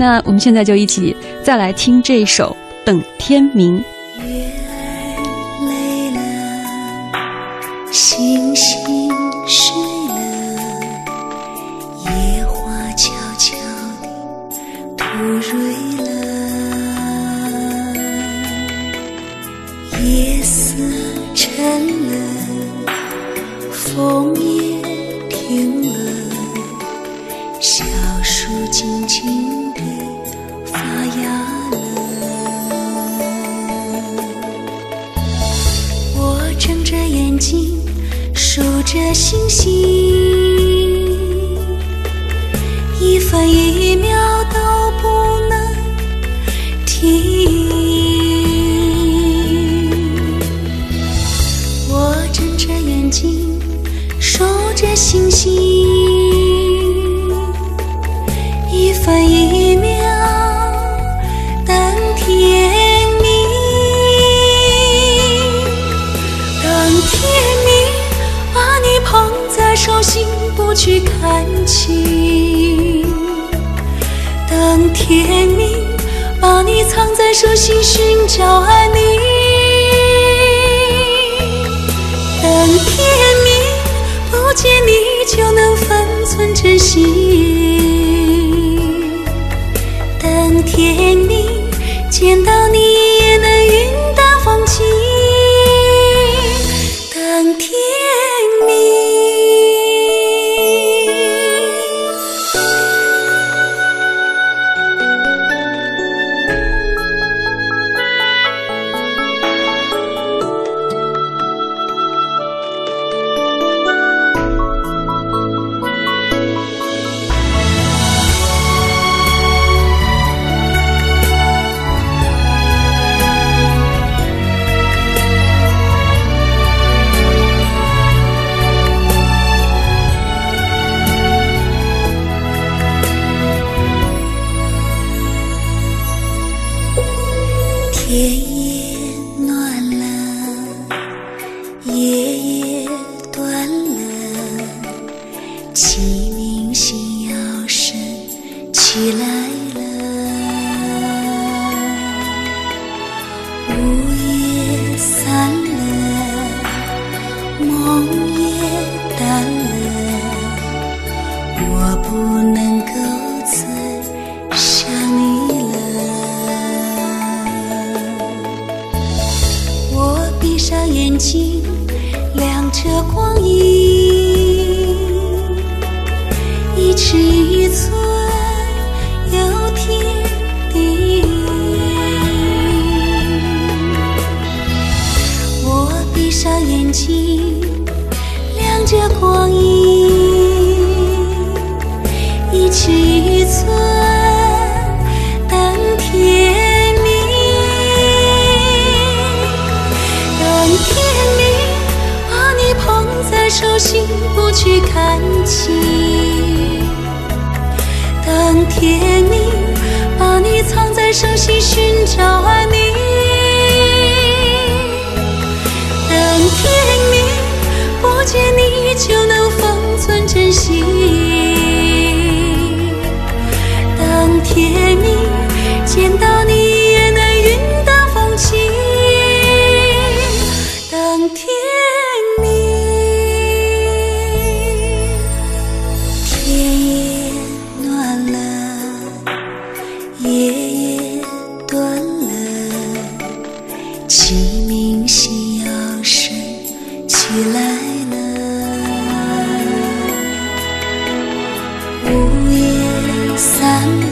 那我们现在就一起再来听这首《等天明》。月儿累了，星星睡了，野花悄悄地吐蕊了，夜色沉了，风也停了，小树静静。我睁着眼睛数着星星，一分一秒都不能停。我睁着眼睛数着星星，一分一秒不去看清。等天明，把你藏在手心，寻找安宁。等天明，不见你就能分寸珍惜。等天明，见到天也暖了，夜也短了，鸡鸣心要声起来了，雾也散了，梦也淡了，我不能够上眼睛，亮着光阴，一尺一寸手心，寻找安宁。等天明，不见你就能封存真心。当天明，见到你鸡鸣夕阳升起来了，午夜三。